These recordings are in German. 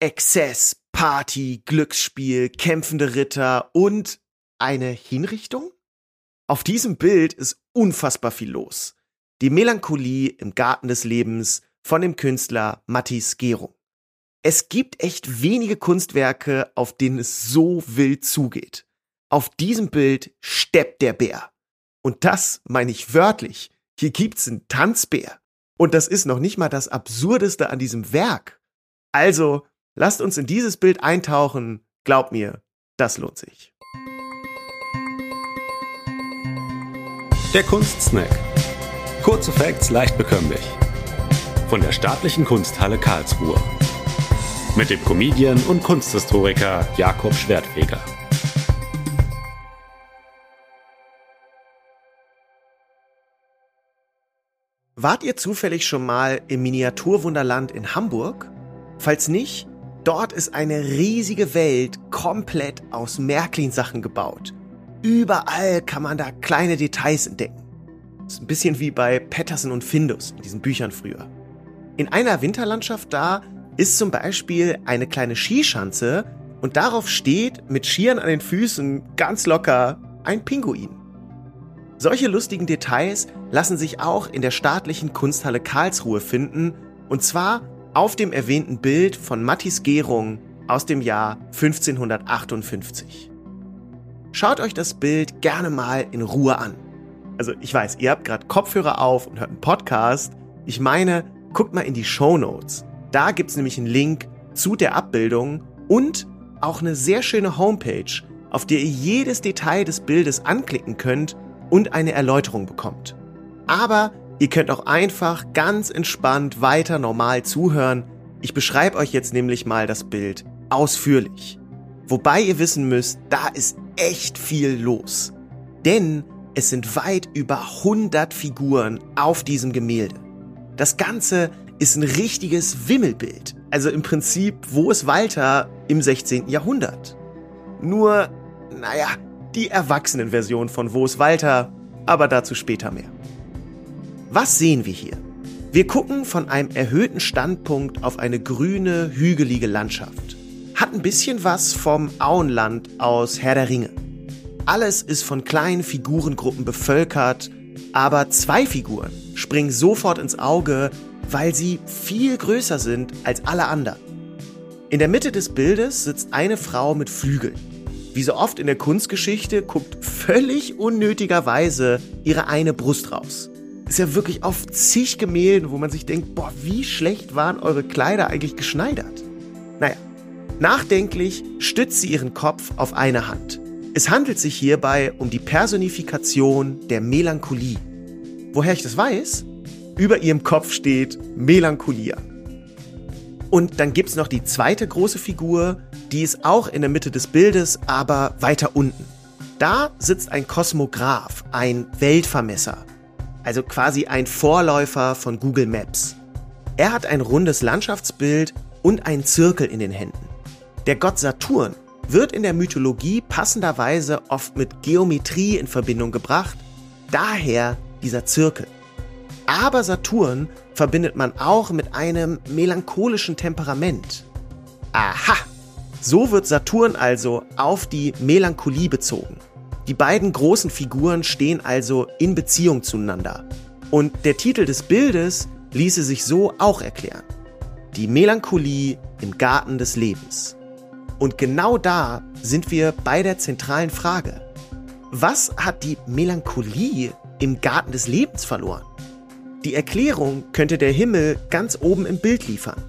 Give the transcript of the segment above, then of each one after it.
Exzess, Party, Glücksspiel, kämpfende Ritter und eine Hinrichtung? Auf diesem Bild ist unfassbar viel los. Die Melancholie im Garten des Lebens von dem Künstler Mattis Gerung. Es gibt echt wenige Kunstwerke, auf denen es so wild zugeht. Auf diesem Bild steppt der Bär. Und das meine ich wörtlich. Hier gibt's einen Tanzbär. Und das ist noch nicht mal das Absurdeste an diesem Werk. Also, lasst uns in dieses Bild eintauchen. Glaubt mir, das lohnt sich. Der Kunstsnack. Kurze Facts leicht bekömmlich. Von der Staatlichen Kunsthalle Karlsruhe. Mit dem Comedian und Kunsthistoriker Jakob Schwertfeger. Wart ihr zufällig schon mal im Miniaturwunderland in Hamburg? Falls nicht, dort ist eine riesige Welt komplett aus Märklin-Sachen gebaut. Überall kann man da kleine Details entdecken. ist ein bisschen wie bei Patterson und Findus in diesen Büchern früher. In einer Winterlandschaft da ist zum Beispiel eine kleine Skischanze und darauf steht mit Skiern an den Füßen ganz locker ein Pinguin. Solche lustigen Details lassen sich auch in der staatlichen Kunsthalle Karlsruhe finden, und zwar auf dem erwähnten Bild von Mattis Gärung aus dem Jahr 1558. Schaut euch das Bild gerne mal in Ruhe an. Also ich weiß, ihr habt gerade Kopfhörer auf und hört einen Podcast. Ich meine, guckt mal in die Show Notes. Da gibt's nämlich einen Link zu der Abbildung und auch eine sehr schöne Homepage, auf der ihr jedes Detail des Bildes anklicken könnt und eine Erläuterung bekommt. Aber ihr könnt auch einfach ganz entspannt weiter normal zuhören. Ich beschreibe euch jetzt nämlich mal das Bild ausführlich. Wobei ihr wissen müsst, da ist echt viel los. Denn es sind weit über 100 Figuren auf diesem Gemälde. Das Ganze ist ein richtiges Wimmelbild. Also im Prinzip, wo ist Walter im 16. Jahrhundert? Nur, naja, die Erwachsenenversion von Wo ist Walter, aber dazu später mehr. Was sehen wir hier? Wir gucken von einem erhöhten Standpunkt auf eine grüne, hügelige Landschaft. Hat ein bisschen was vom Auenland aus Herr der Ringe. Alles ist von kleinen Figurengruppen bevölkert, aber zwei Figuren springen sofort ins Auge, weil sie viel größer sind als alle anderen. In der Mitte des Bildes sitzt eine Frau mit Flügeln. Wie so oft in der Kunstgeschichte guckt völlig unnötigerweise ihre eine Brust raus. Ist ja wirklich auf zig Gemälden, wo man sich denkt, boah, wie schlecht waren eure Kleider eigentlich geschneidert? Naja, nachdenklich stützt sie ihren Kopf auf eine Hand. Es handelt sich hierbei um die Personifikation der Melancholie. Woher ich das weiß? Über ihrem Kopf steht Melancholia. Und dann gibt's noch die zweite große Figur, die ist auch in der Mitte des Bildes, aber weiter unten. Da sitzt ein Kosmograph, ein Weltvermesser, also quasi ein Vorläufer von Google Maps. Er hat ein rundes Landschaftsbild und einen Zirkel in den Händen. Der Gott Saturn wird in der Mythologie passenderweise oft mit Geometrie in Verbindung gebracht, daher dieser Zirkel. Aber Saturn verbindet man auch mit einem melancholischen Temperament. Aha! So wird Saturn also auf die Melancholie bezogen. Die beiden großen Figuren stehen also in Beziehung zueinander. Und der Titel des Bildes ließe sich so auch erklären. Die Melancholie im Garten des Lebens. Und genau da sind wir bei der zentralen Frage. Was hat die Melancholie im Garten des Lebens verloren? Die Erklärung könnte der Himmel ganz oben im Bild liefern.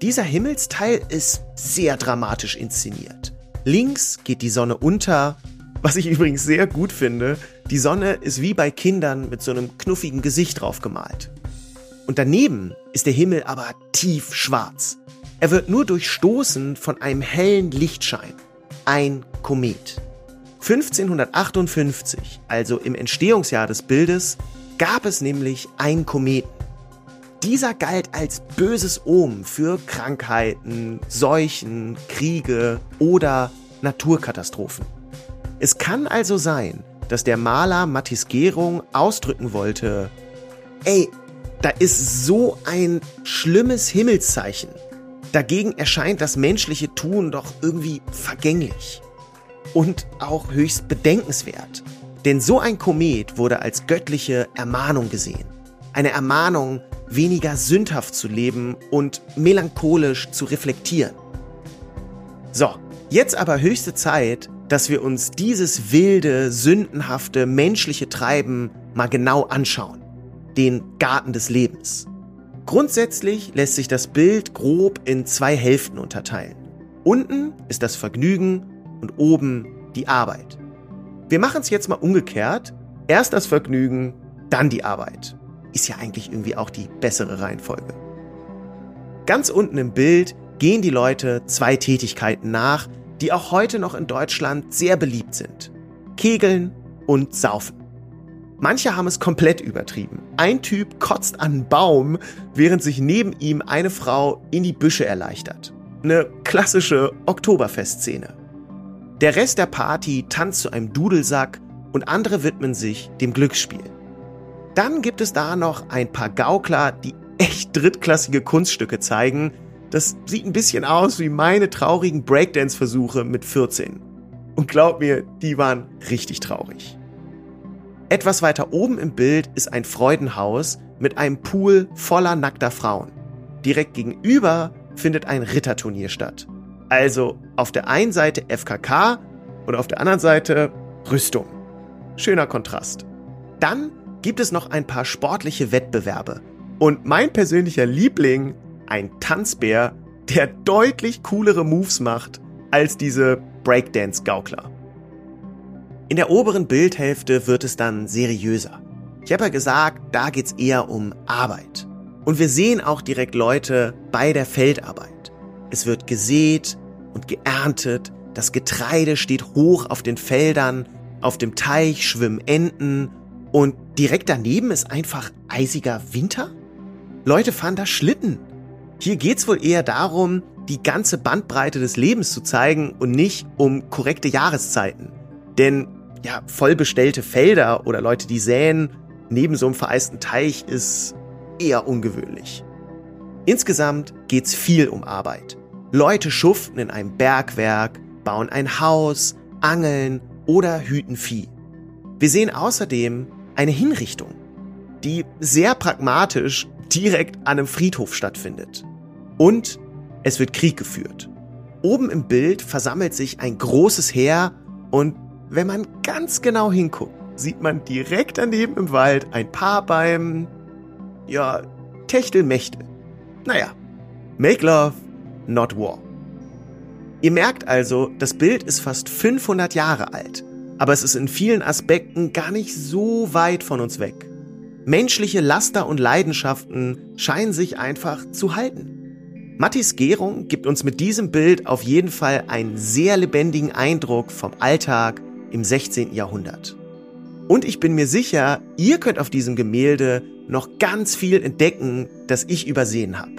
Dieser Himmelsteil ist sehr dramatisch inszeniert. Links geht die Sonne unter, was ich übrigens sehr gut finde. Die Sonne ist wie bei Kindern mit so einem knuffigen Gesicht drauf gemalt. Und daneben ist der Himmel aber tief schwarz. Er wird nur durchstoßen von einem hellen Lichtschein. Ein Komet. 1558, also im Entstehungsjahr des Bildes, gab es nämlich einen Kometen. Dieser galt als böses Omen für Krankheiten, Seuchen, Kriege oder Naturkatastrophen. Es kann also sein, dass der Maler Mattis Gerung ausdrücken wollte, ey, da ist so ein schlimmes Himmelszeichen. Dagegen erscheint das menschliche Tun doch irgendwie vergänglich und auch höchst bedenkenswert. Denn so ein Komet wurde als göttliche Ermahnung gesehen. Eine Ermahnung, weniger sündhaft zu leben und melancholisch zu reflektieren. So, jetzt aber höchste Zeit, dass wir uns dieses wilde, sündenhafte, menschliche Treiben mal genau anschauen. Den Garten des Lebens. Grundsätzlich lässt sich das Bild grob in zwei Hälften unterteilen. Unten ist das Vergnügen und oben die Arbeit. Wir machen es jetzt mal umgekehrt. Erst das Vergnügen, dann die Arbeit. Ist ja eigentlich irgendwie auch die bessere Reihenfolge. Ganz unten im Bild gehen die Leute zwei Tätigkeiten nach, die auch heute noch in Deutschland sehr beliebt sind. Kegeln und Saufen. Manche haben es komplett übertrieben. Ein Typ kotzt an einen Baum, während sich neben ihm eine Frau in die Büsche erleichtert. Eine klassische Oktoberfestszene. Der Rest der Party tanzt zu einem Dudelsack und andere widmen sich dem Glücksspiel. Dann gibt es da noch ein paar Gaukler, die echt drittklassige Kunststücke zeigen. Das sieht ein bisschen aus wie meine traurigen Breakdance-Versuche mit 14. Und glaub mir, die waren richtig traurig. Etwas weiter oben im Bild ist ein Freudenhaus mit einem Pool voller nackter Frauen. Direkt gegenüber findet ein Ritterturnier statt. Also auf der einen Seite FKK und auf der anderen Seite Rüstung. Schöner Kontrast. Dann gibt es noch ein paar sportliche Wettbewerbe. Und mein persönlicher Liebling, ein Tanzbär, der deutlich coolere Moves macht als diese Breakdance-Gaukler. In der oberen Bildhälfte wird es dann seriöser. Ich habe ja gesagt, da geht's eher um Arbeit. Und wir sehen auch direkt Leute bei der Feldarbeit. Es wird gesät, und geerntet, das Getreide steht hoch auf den Feldern, auf dem Teich schwimmen Enten und direkt daneben ist einfach eisiger Winter? Leute fahren da Schlitten. Hier geht's wohl eher darum, die ganze Bandbreite des Lebens zu zeigen und nicht um korrekte Jahreszeiten. Denn ja, vollbestellte Felder oder Leute, die säen, neben so einem vereisten Teich ist eher ungewöhnlich. Insgesamt geht's viel um Arbeit. Leute schuften in einem Bergwerk, bauen ein Haus, angeln oder hüten Vieh. Wir sehen außerdem eine Hinrichtung, die sehr pragmatisch direkt an einem Friedhof stattfindet. Und es wird Krieg geführt. Oben im Bild versammelt sich ein großes Heer und wenn man ganz genau hinguckt, sieht man direkt daneben im Wald ein Paar beim, ja, Techtelmechtel. Naja, make love, not war. Ihr merkt also, das Bild ist fast 500 Jahre alt, aber es ist in vielen Aspekten gar nicht so weit von uns weg. Menschliche Laster und Leidenschaften scheinen sich einfach zu halten. Mattis Gärung gibt uns mit diesem Bild auf jeden Fall einen sehr lebendigen Eindruck vom Alltag im 16. Jahrhundert. Und ich bin mir sicher, ihr könnt auf diesem Gemälde noch ganz viel entdecken, das ich übersehen habe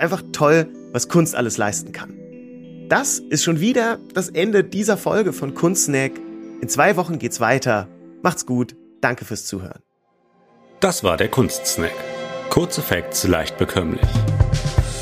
einfach toll, was Kunst alles leisten kann. Das ist schon wieder das Ende dieser Folge von Kunstsnack. In zwei Wochen geht's weiter. Macht's gut. Danke fürs Zuhören. Das war der Kunstsnack. Kurze Facts leicht bekömmlich.